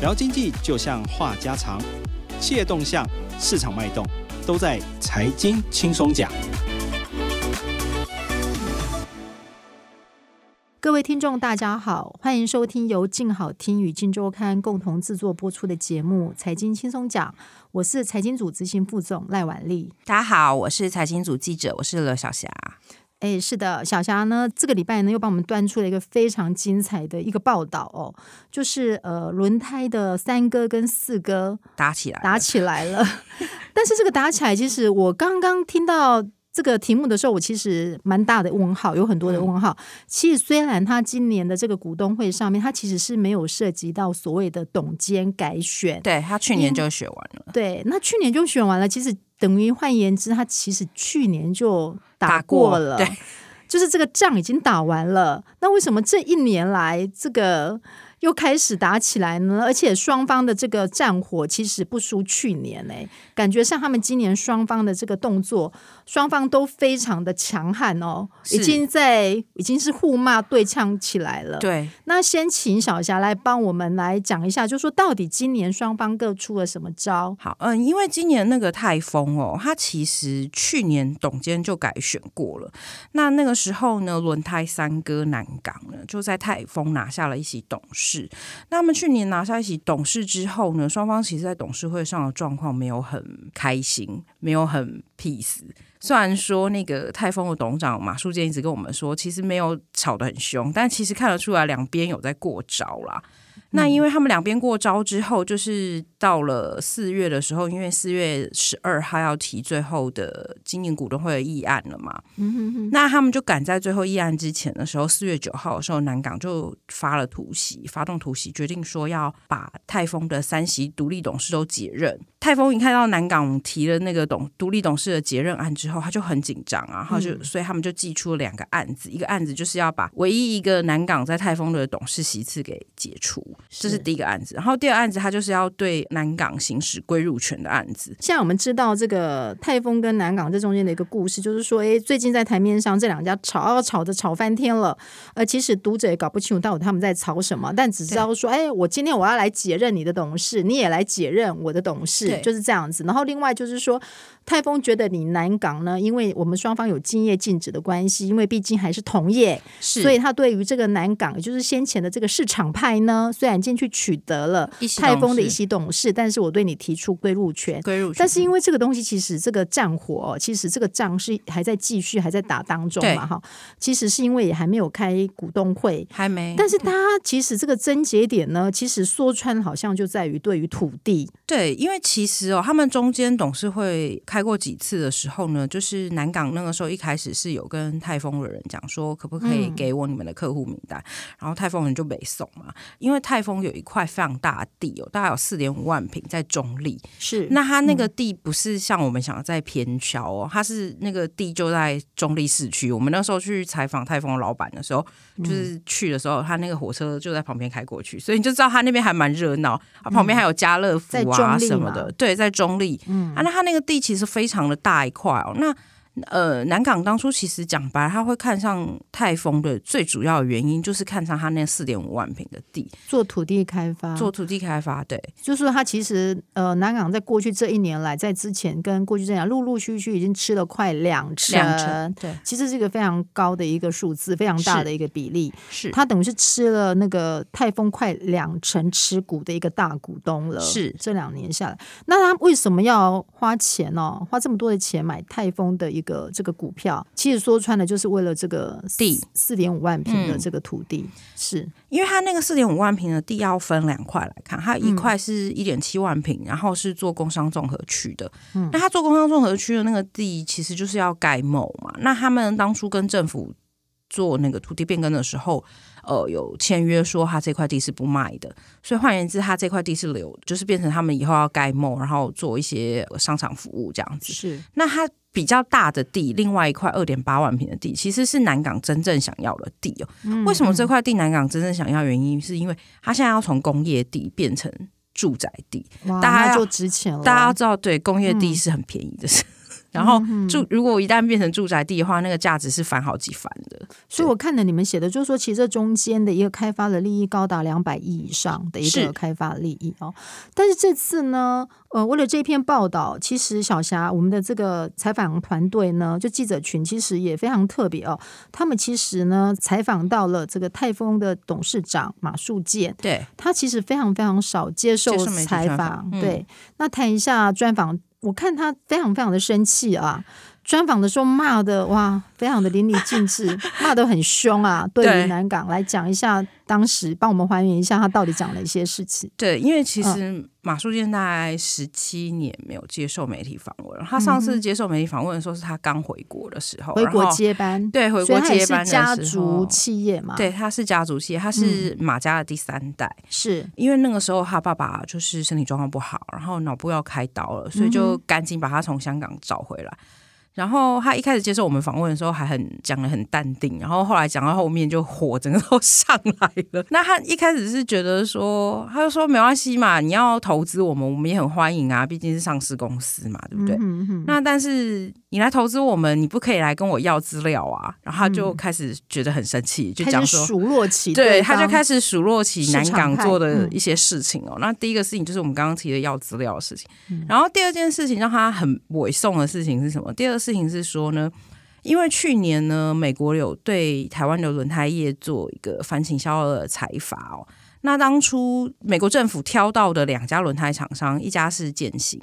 聊经济就像话家常，企业动向、市场脉动，都在财经轻松讲。各位听众，大家好，欢迎收听由静好听与静周刊共同制作播出的节目《财经轻松讲》，我是财经组执行副总赖婉丽。大家好，我是财经组记者，我是罗小霞。哎，是的，小霞呢，这个礼拜呢又帮我们端出了一个非常精彩的一个报道哦，就是呃，轮胎的三哥跟四哥打起来，打起来了。但是这个打起来，其实我刚刚听到这个题目的时候，我其实蛮大的问号，有很多的问号。嗯、其实虽然他今年的这个股东会上面，他其实是没有涉及到所谓的董监改选，对，他去年就选完了。对，那去年就选完了，其实等于换言之，他其实去年就。打过了，对，就是这个仗已经打完了。那为什么这一年来这个？又开始打起来呢，而且双方的这个战火其实不输去年诶、欸，感觉像他们今年双方的这个动作，双方都非常的强悍哦，已经在已经是互骂对呛起来了。对，那先请小霞来帮我们来讲一下，就说到底今年双方各出了什么招？好，嗯，因为今年那个泰丰哦，它其实去年董监就改选过了，那那个时候呢，轮胎三哥南港呢就在泰丰拿下了一席董事。是，那么去年拿下一起董事之后呢，双方其实在董事会上的状况没有很开心，没有很 peace。虽然说那个泰丰的董事长马书健一直跟我们说，其实没有吵得很凶，但其实看得出来两边有在过招啦。那因为他们两边过招之后，就是到了四月的时候，因为四月十二号要提最后的经营股东会的议案了嘛。嗯哼哼。那他们就赶在最后议案之前的时候，四月九号的时候，南港就发了突袭，发动突袭，决定说要把泰丰的三席独立董事都解任。泰丰一看到南港提了那个董独立董事的解任案之后，他就很紧张啊，然后就所以他们就寄出了两个案子，一个案子就是要把唯一一个南港在泰丰的董事席次给解除。这是第一个案子，然后第二个案子，他就是要对南港行使归入权的案子。现在我们知道这个泰丰跟南港这中间的一个故事，就是说，哎，最近在台面上这两家吵，吵着吵翻天了。呃，其实读者也搞不清楚到底他们在吵什么，但只知道说，哎，我今天我要来解任你的董事，你也来解任我的董事，就是这样子。然后另外就是说，泰丰觉得你南港呢，因为我们双方有竞业禁止的关系，因为毕竟还是同业，是，所以他对于这个南港，也就是先前的这个市场派呢，虽然进去取得了泰丰的一席董事，但是我对你提出归入权，归入权。但是因为这个东西，其实这个战火，其实这个仗是还在继续，还在打当中嘛，哈。其实是因为也还没有开股东会，还没。但是他其实这个症结点呢，其实说穿好像就在于对于土地。对，因为其实哦，他们中间董事会开过几次的时候呢，就是南港那个时候一开始是有跟泰丰的人讲说，可不可以给我你们的客户名单，嗯、然后泰丰人就没送嘛，因为泰丰有一块非常大的地哦，大概有四点五万坪在中立，是那它那个地不是像我们想的在偏郊哦，它是那个地就在中立市区。我们那时候去采访泰丰的老板的时候，就是去的时候，他那个火车就在旁边开过去，所以你就知道他那边还蛮热闹，他旁边还有家乐福啊什么的，对，在中立，嗯。啊，那他那个地其实非常的大一块哦，那。呃，南港当初其实讲白，他会看上泰丰的最主要的原因，就是看上他那四点五万平的地，做土地开发，做土地开发，对，就是说他其实呃，南港在过去这一年来，在之前跟过去这样陆陆续续已经吃了快两成，两成，对，其实是一个非常高的一个数字，非常大的一个比例，是，他等于是吃了那个泰丰快两成持股的一个大股东了，是，这两年下来，那他为什么要花钱呢、哦？花这么多的钱买泰丰的一个个这个股票，其实说穿了就是为了这个地四点五万平的这个土地，嗯、是因为它那个四点五万平的地要分两块来看，它一块是一点七万平，然后是做工商综合区的。嗯、那它做工商综合区的那个地，其实就是要盖 mall 嘛。那他们当初跟政府做那个土地变更的时候，呃，有签约说他这块地是不卖的，所以换言之，他这块地是留，就是变成他们以后要盖 mall，然后做一些商场服务这样子。是，那他比较大的地，另外一块二点八万平的地，其实是南港真正想要的地哦。为什么这块地南港真正想要？原因是因为它现在要从工业地变成住宅地，大家就值钱了。大家要知道，对，工业地是很便宜的事。然后住如果一旦变成住宅地的话，那个价值是翻好几番的。所以我看了你们写的，就是说其实这中间的一个开发的利益高达两百亿以上的一个开发利益哦。但是这次呢，呃，为了这篇报道，其实小霞我们的这个采访团队呢，就记者群其实也非常特别哦。他们其实呢采访到了这个泰丰的董事长马树建，对，他其实非常非常少接受采访，嗯、对。那谈一下专访。我看他非常非常的生气啊，专访的时候骂的哇，非常的淋漓尽致，骂的很凶啊。对于南港来讲一下，当时帮我们还原一下他到底讲了一些事情。对，因为其实马树健大概十七年没有接受媒体访问，他上次接受媒体访问的时候是他刚回国的时候，回国接班。对，回国接班家族企业嘛，对，他是家族企业，他是马家的第三代。是因为那个时候他爸爸就是身体状况不好，然后脑部要开刀了，所以就赶紧把他从香港找回来。然后他一开始接受我们访问的时候还很讲的很淡定，然后后来讲到后面就火整个都上来了。那他一开始是觉得说，他就说没关系嘛，你要投资我们，我们也很欢迎啊，毕竟是上市公司嘛，对不对？嗯嗯。那但是你来投资我们，你不可以来跟我要资料啊。然后他就开始觉得很生气，就讲说数落起，对，他就开始数落起南港做的一些事情哦。那第一个事情就是我们刚刚提的要资料的事情，然后第二件事情让他很委送的事情是什么？第二个事情是说呢，因为去年呢，美国有对台湾的轮胎业做一个反倾销的裁罚哦。那当初美国政府挑到的两家轮胎厂商，一家是建行，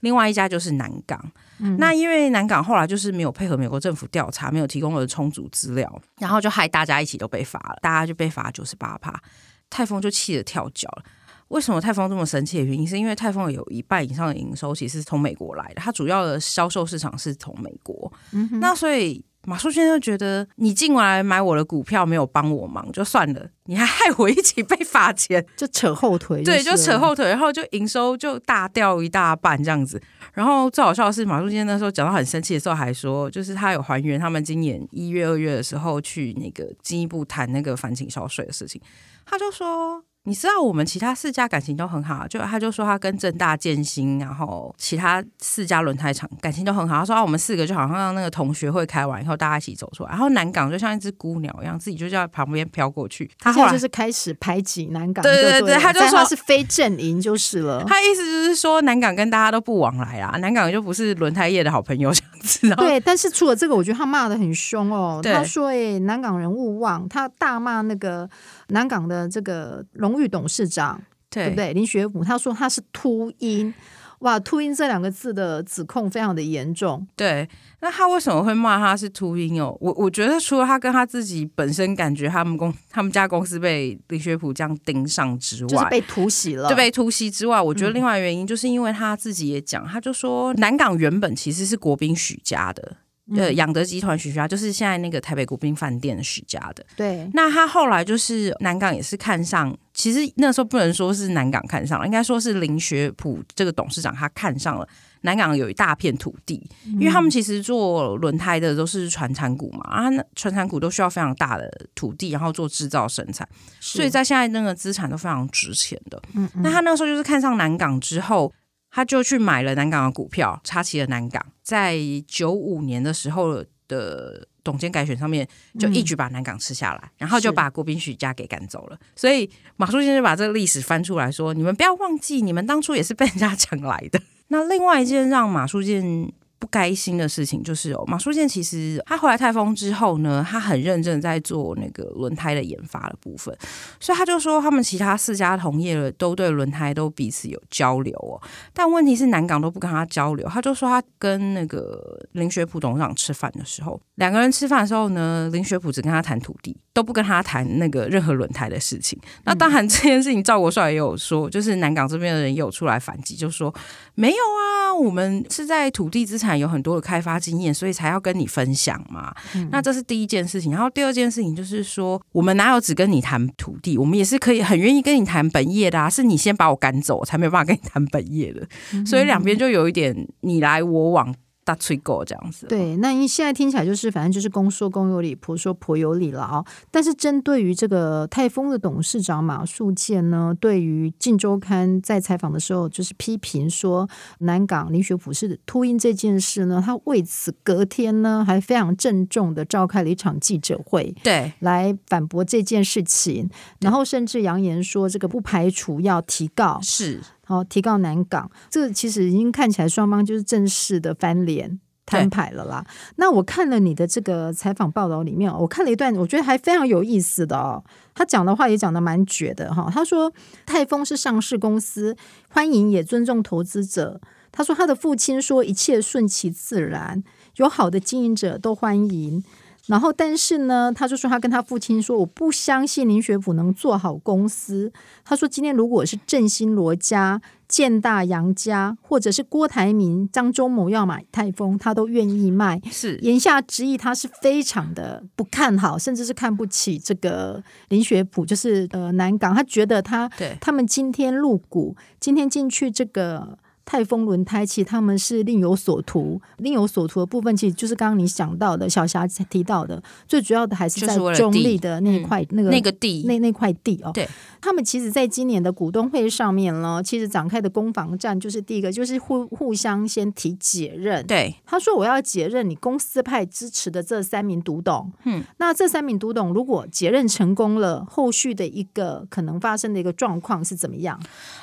另外一家就是南港。嗯、那因为南港后来就是没有配合美国政府调查，没有提供了充足资料，然后就害大家一起都被罚了，大家就被罚九十八趴，泰丰就气得跳脚了。为什么泰丰这么生气的原因，是因为泰丰有一半以上的营收其实是从美国来的，它主要的销售市场是从美国。嗯、那所以马树先生觉得，你进来买我的股票没有帮我忙就算了，你还害我一起被罚钱，就扯后腿。对，就扯后腿，然后就营收就大掉一大半这样子。然后最好笑的是，马树先生那时候讲到很生气的时候，还说，就是他有还原他们今年一月、二月的时候去那个进一步谈那个反倾销税的事情，他就说。你知道我们其他四家感情都很好，就他就说他跟正大、建新，然后其他四家轮胎厂感情都很好。他说啊，我们四个就好像让那个同学会开完以后，大家一起走出来。然后南港就像一只孤鸟一样，自己就在旁边飘过去。他后来就是开始排挤南港，对对对，对，他就说他是非阵营就是了。他意思就是说南港跟大家都不往来啊，南港就不是轮胎业的好朋友这样子。对，但是除了这个，我觉得他骂的很凶哦。他说：“哎，南港人勿忘。”他大骂那个。南港的这个荣誉董事长，对，对不对？林学普他说他是秃鹰，哇，秃鹰这两个字的指控非常的严重。对，那他为什么会骂他是秃鹰哦？我我觉得除了他跟他自己本身感觉他们公他们家公司被林学普这样盯上之外，就是被突袭了，对，被突袭之外，我觉得另外原因就是因为他自己也讲，他就说南港原本其实是国宾许家的。呃，养德集团许家就是现在那个台北国宾饭店的许家的。对，那他后来就是南港也是看上，其实那时候不能说是南港看上了，应该说是林学普这个董事长他看上了南港有一大片土地，因为他们其实做轮胎的都是传产股嘛，啊，那传产股都需要非常大的土地，然后做制造生产，所以在现在那个资产都非常值钱的。嗯，那他那个时候就是看上南港之后。他就去买了南港的股票，插旗了南港。在九五年的时候的董监改选上面，就一举把南港吃下来，嗯、然后就把国宾许家给赶走了。所以马树先生把这个历史翻出来说：“你们不要忘记，你们当初也是被人家抢来的。”那另外一件让马书健。不开心的事情就是哦，马书健其实他回来泰丰之后呢，他很认真在做那个轮胎的研发的部分，所以他就说他们其他四家同业都对轮胎都彼此有交流哦，但问题是南港都不跟他交流，他就说他跟那个林学普董事长吃饭的时候，两个人吃饭的时候呢，林学普只跟他谈土地，都不跟他谈那个任何轮胎的事情。那当然这件事情赵国帅也有说，就是南港这边的人也有出来反击，就说没有啊，我们是在土地资产。有很多的开发经验，所以才要跟你分享嘛。嗯、那这是第一件事情，然后第二件事情就是说，我们哪有只跟你谈土地，我们也是可以很愿意跟你谈本业的啊。是你先把我赶走，才没有办法跟你谈本业的。嗯、所以两边就有一点你来我往大吹狗这样子。对，那因为现在听起来就是反正就是公说公有理，婆说婆有理了啊。但是针对于这个泰丰的董事长马树建呢，对于《镜周刊》在采访的时候就是批评说南港林学普是秃鹰这件事呢，他为此隔天呢还非常郑重的召开了一场记者会，对，来反驳这件事情，然后甚至扬言说这个不排除要提告。是。好，提告南港，这个其实已经看起来双方就是正式的翻脸摊牌了啦。那我看了你的这个采访报道里面，我看了一段，我觉得还非常有意思的哦。他讲的话也讲的蛮绝的哈。他说泰丰是上市公司，欢迎也尊重投资者。他说他的父亲说一切顺其自然，有好的经营者都欢迎。然后，但是呢，他就说他跟他父亲说，我不相信林学普能做好公司。他说，今天如果是振兴罗家、建大杨家，或者是郭台铭、张忠谋要买泰丰，他都愿意卖。是言下之意，他是非常的不看好，甚至是看不起这个林学普，就是呃南港。他觉得他对他们今天入股，今天进去这个。泰丰轮胎，其实他们是另有所图，另有所图的部分，其实就是刚刚你想到的，小霞提到的，最主要的还是在中立的那一块、嗯、那个那个地，那那块地哦。对，他们其实在今年的股东会上面呢，其实展开的攻防战，就是第一个就是互互相先提解任。对，他说我要解任你公司派支持的这三名独董。嗯，那这三名独董如果解任成功了，后续的一个可能发生的一个状况是怎么样？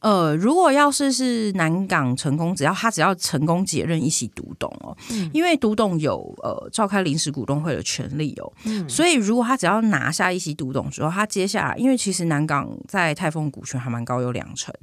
呃，如果要是是南港。成功，只要他只要成功解任一席独董哦，嗯、因为独董有呃召开临时股东会的权利哦，嗯、所以如果他只要拿下一席独董之后，他接下来因为其实南港在泰丰股权还蛮高，有两成，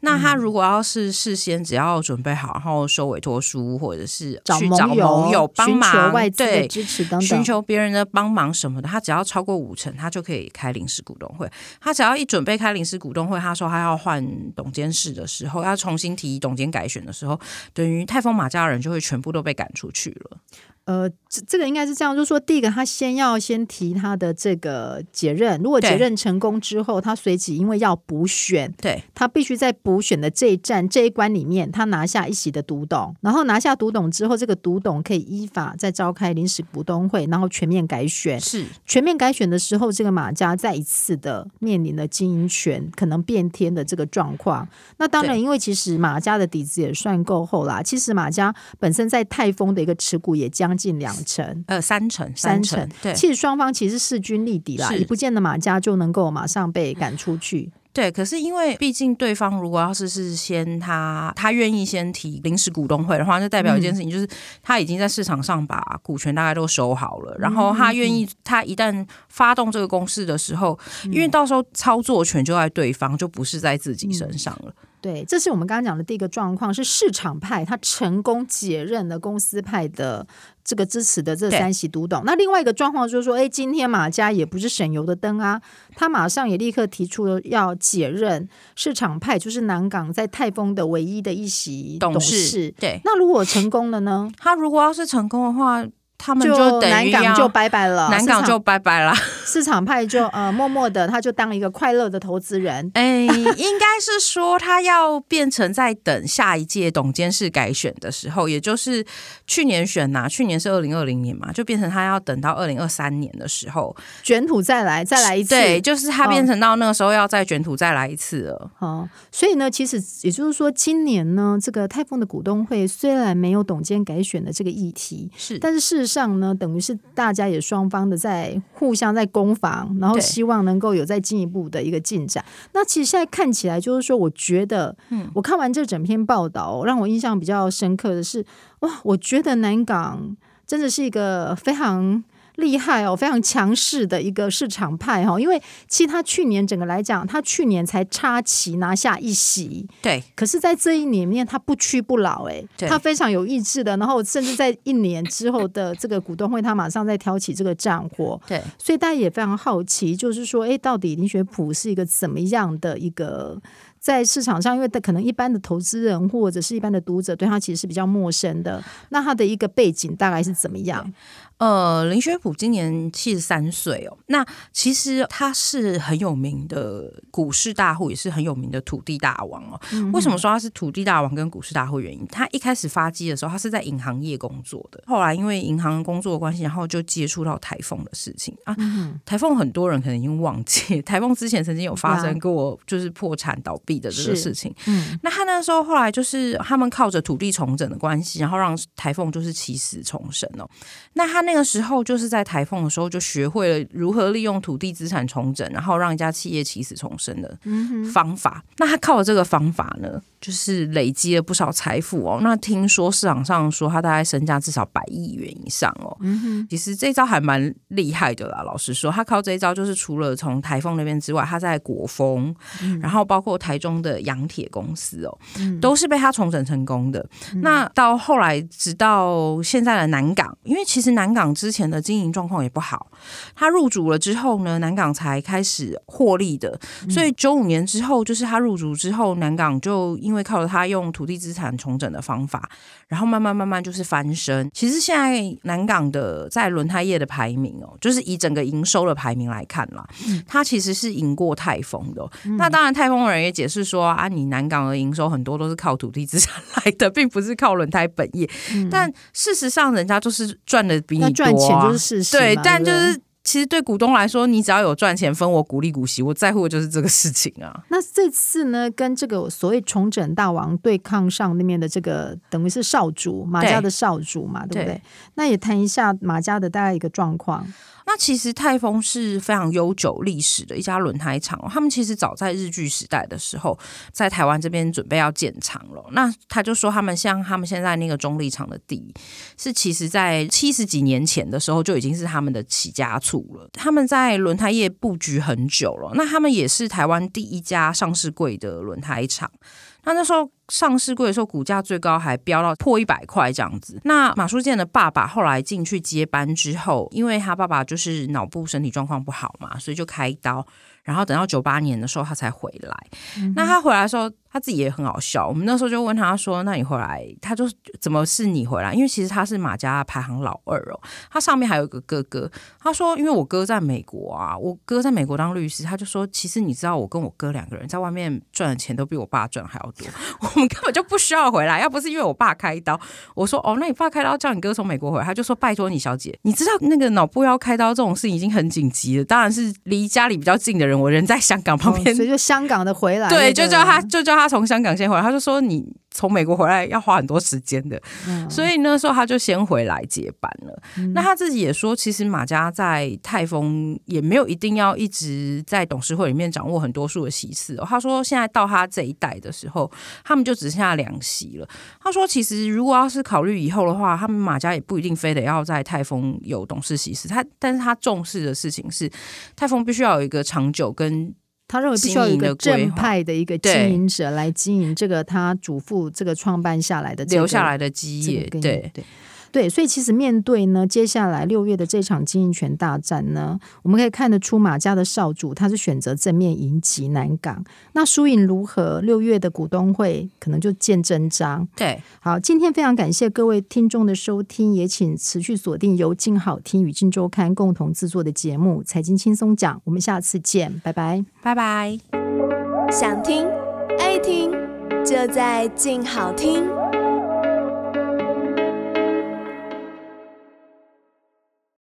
那他如果要是事先只要准备好，然后收委托书或者是去找盟友帮忙，外对支持等等，寻求别人的帮忙什么的，他只要超过五成，他就可以开临时股东会。他只要一准备开临时股东会，他说他要换董监事的时候，要重新提董监改选的时候，等于泰丰马家人就会全部都被赶出去了。呃，这这个应该是这样，就是说，第一个他先要先提他的这个解任，如果解任成功之后，他随即因为要补选，对，他必须在补选的这一站这一关里面，他拿下一席的独董，然后拿下独董之后，这个独董可以依法再召开临时股东会，然后全面改选。是全面改选的时候，这个马家再一次的面临了经营权可能变天的这个状况。那当然，因为其实马家的底子也算够厚啦。其实马家本身在泰丰的一个持股也将。近两成，呃，三成，三成，对，其实双方其实势均力敌啦，也不见得马家就能够马上被赶出去。对，可是因为毕竟对方如果要是是先他他愿意先提临时股东会的话，就代表一件事情，就是他已经在市场上把股权大概都收好了，嗯、然后他愿意，他一旦发动这个攻势的时候，嗯、因为到时候操作权就在对方，就不是在自己身上了。嗯对，这是我们刚刚讲的第一个状况，是市场派他成功解任了公司派的这个支持的这三席独董。那另外一个状况就是说，哎，今天马家也不是省油的灯啊，他马上也立刻提出了要解任市场派，就是南港在泰丰的唯一的一席董事。董事对，那如果成功了呢？他如果要是成功的话。他们就南港就拜拜了，南港就拜拜了，市场派就呃默默的，他就当一个快乐的投资人。哎，应该是说他要变成在等下一届董监事改选的时候，也就是去年选呐、啊，去年是二零二零年嘛，就变成他要等到二零二三年的时候卷土再来，再来一次。对，就是他变成到那个时候要再卷土再来一次了。哦，所以呢，其实也就是说，今年呢，这个泰丰的股东会虽然没有董监改选的这个议题，是，但是事实上呢，等于是大家也双方的在互相在攻防，然后希望能够有再进一步的一个进展。那其实现在看起来，就是说，我觉得，嗯，我看完这整篇报道，让我印象比较深刻的是，哇，我觉得南港真的是一个非常。厉害哦，非常强势的一个市场派哈，因为其实他去年整个来讲，他去年才插旗拿下一席，对。可是，在这一年里面，他不屈不挠，哎，他非常有意志的。然后，甚至在一年之后的这个股东会，他马上再挑起这个战火，对。所以大家也非常好奇，就是说，哎，到底林学普是一个怎么样的一个？在市场上，因为他可能一般的投资人或者是一般的读者对他其实是比较陌生的。那他的一个背景大概是怎么样？呃，林学普今年七十三岁哦。那其实他是很有名的股市大户，也是很有名的土地大王哦。嗯、为什么说他是土地大王跟股市大户？原因他一开始发迹的时候，他是在银行业工作的。后来因为银行工作的关系，然后就接触到台风的事情啊。嗯、台风很多人可能已经忘记，台风之前曾经有发生过，就是破产倒闭的这个事情。嗯，那他那时候后来就是他们靠着土地重整的关系，然后让台风就是起死重生哦。那他。那个时候就是在台风的时候，就学会了如何利用土地资产重整，然后让一家企业起死重生的方法。嗯、那他靠着这个方法呢，就是累积了不少财富哦。那听说市场上说他大概身价至少百亿元以上哦。嗯、哼其实这招还蛮厉害的啦。老实说，他靠这一招，就是除了从台风那边之外，他在国风，嗯、然后包括台中的洋铁公司哦，嗯、都是被他重整成功的。嗯、那到后来，直到现在的南港，因为其实南港之前的经营状况也不好，他入主了之后呢，南港才开始获利的。所以九五年之后，就是他入主之后，南港就因为靠着他用土地资产重整的方法，然后慢慢慢慢就是翻身。其实现在南港的在轮胎业的排名哦，就是以整个营收的排名来看啦，它其实是赢过泰丰的。嗯、那当然，泰丰人也解释说啊，你南港的营收很多都是靠土地资产 来的，并不是靠轮胎本业。嗯、但事实上，人家就是赚的比你。赚钱就是事实，对，但就是其实对股东来说，你只要有赚钱分我股利股息，我在乎的就是这个事情啊。那这次呢，跟这个所谓重整大王对抗上那面的这个，等于是少主马家的少主嘛，对，对不对？对，那也谈一下马家的大概一个状况。那其实泰丰是非常悠久历史的一家轮胎厂，他们其实早在日据时代的时候，在台湾这边准备要建厂了。那他就说，他们像他们现在那个中立厂的地，是其实在七十几年前的时候就已经是他们的起家处了。他们在轮胎业布局很久了，那他们也是台湾第一家上市柜的轮胎厂。那那时候上市柜的时候，股价最高还飙到破一百块这样子。那马书健的爸爸后来进去接班之后，因为他爸爸就是脑部身体状况不好嘛，所以就开刀。然后等到九八年的时候，他才回来。嗯、那他回来的时候，他自己也很好笑。我们那时候就问他说：“那你回来？”他就怎么是你回来？因为其实他是马家排行老二哦。他上面还有一个哥哥。他说：“因为我哥在美国啊，我哥在美国当律师。”他就说：“其实你知道，我跟我哥两个人在外面赚的钱都比我爸赚还要多。我们根本就不需要回来。要不是因为我爸开刀，我说哦，那你爸开刀叫你哥从美国回来，他就说拜托你小姐，你知道那个脑部要开刀这种事已经很紧急了。当然是离家里比较近的人。”我人在香港旁边，哦，所以就香港的回来，对，就叫他，就叫他从香港先回来。他就说你。从美国回来要花很多时间的，嗯、所以那时候他就先回来接班了。嗯、那他自己也说，其实马家在泰丰也没有一定要一直在董事会里面掌握很多数的席次哦。他说，现在到他这一代的时候，他们就只剩下两席了。他说，其实如果要是考虑以后的话，他们马家也不一定非得要在泰丰有董事席次。他，但是他重视的事情是，泰丰必须要有一个长久跟。他认为必须要有一个正派的一个经营者来经营这个他祖父这个创办下来的、这个、留下来的基业，对对。对，所以其实面对呢，接下来六月的这场经营权大战呢，我们可以看得出马家的少主他是选择正面迎击南港。那输赢如何？六月的股东会可能就见真章。对，好，今天非常感谢各位听众的收听，也请持续锁定由静好听与静周刊共同制作的节目《财经轻松讲》，我们下次见，拜拜，拜拜。想听爱听，就在静好听。